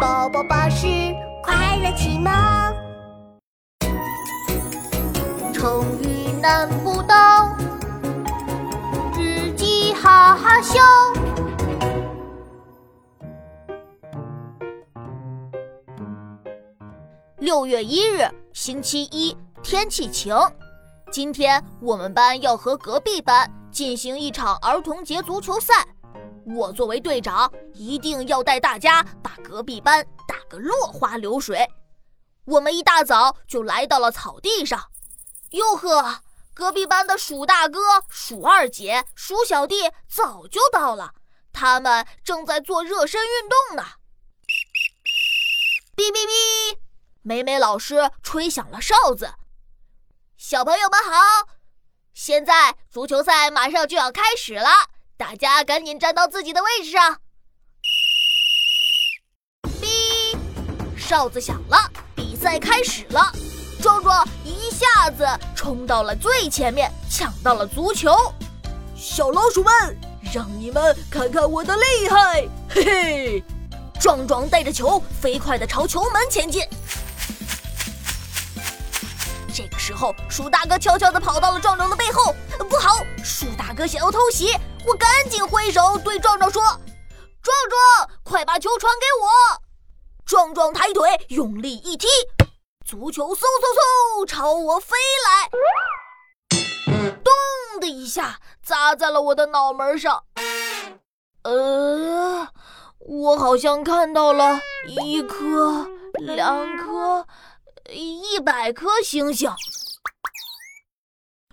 宝宝巴士快乐启蒙，成语难不倒，日记哈哈笑。六月一日，星期一，天气晴。今天我们班要和隔壁班进行一场儿童节足球赛。我作为队长，一定要带大家把隔壁班打个落花流水。我们一大早就来到了草地上，哟呵，隔壁班的鼠大哥、鼠二姐、鼠小弟早就到了，他们正在做热身运动呢。哔哔哔，美美老师吹响了哨子，小朋友们好，现在足球赛马上就要开始了。大家赶紧站到自己的位置上！哔，哨子响了，比赛开始了。壮壮一下子冲到了最前面，抢到了足球。小老鼠们，让你们看看我的厉害！嘿嘿，壮壮带着球飞快地朝球门前进。这个时候，鼠大哥悄悄地跑到了壮壮的背后。不好，鼠大哥想要偷袭。我赶紧挥手对壮壮说：“壮壮，快把球传给我！”壮壮抬腿用力一踢，足球嗖嗖嗖朝我飞来，咚的一下砸在了我的脑门上。呃，我好像看到了一颗、两颗、一百颗星星。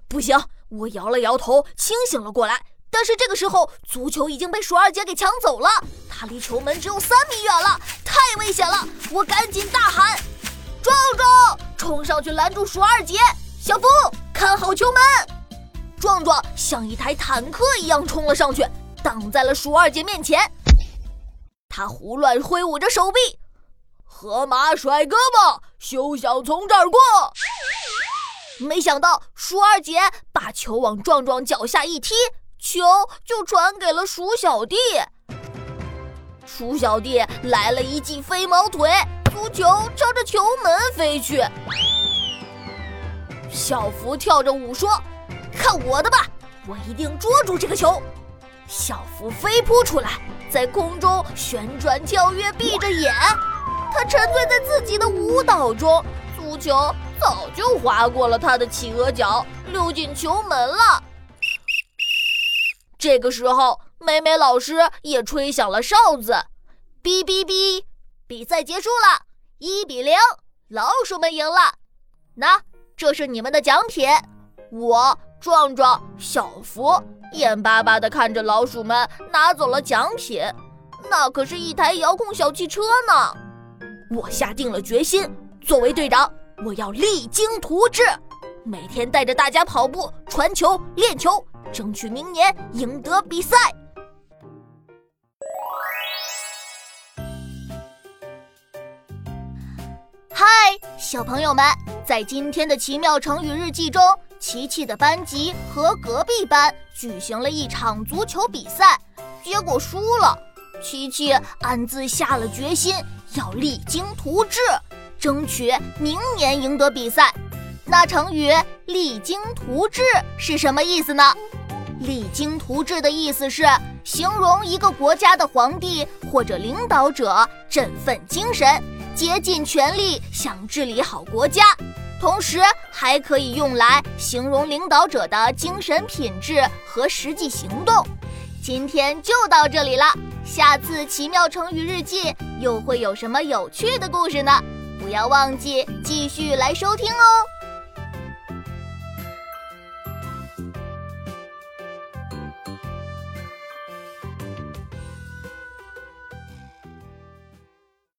不行，我摇了摇头，清醒了过来。但是这个时候，足球已经被鼠二姐给抢走了，她离球门只有三米远了，太危险了！我赶紧大喊：“壮壮，冲上去拦住鼠二姐！小夫，看好球门！”壮壮像一台坦克一样冲了上去，挡在了鼠二姐面前。他胡乱挥舞着手臂，河马甩胳膊，休想从这儿过！没想到鼠二姐把球往壮壮脚下一踢。球就传给了鼠小弟，鼠小弟来了一记飞毛腿，足球朝着球门飞去。小福跳着舞说：“看我的吧，我一定捉住这个球！”小福飞扑出来，在空中旋转跳跃，闭着眼，他沉醉在自己的舞蹈中，足球早就划过了他的企鹅脚，溜进球门了。这个时候，美美老师也吹响了哨子，哔哔哔，比赛结束了，一比零，老鼠们赢了。那这是你们的奖品。我壮壮、小福眼巴巴地看着老鼠们拿走了奖品，那可是一台遥控小汽车呢。我下定了决心，作为队长，我要励精图治，每天带着大家跑步、传球、练球。争取明年赢得比赛。嗨，小朋友们，在今天的奇妙成语日记中，琪琪的班级和隔壁班举行了一场足球比赛，结果输了。琪琪暗自下了决心，要励精图治，争取明年赢得比赛。那成语“励精图治”是什么意思呢？励精图治的意思是形容一个国家的皇帝或者领导者振奋精神，竭尽全力想治理好国家，同时还可以用来形容领导者的精神品质和实际行动。今天就到这里了，下次奇妙成语日记又会有什么有趣的故事呢？不要忘记继续来收听哦。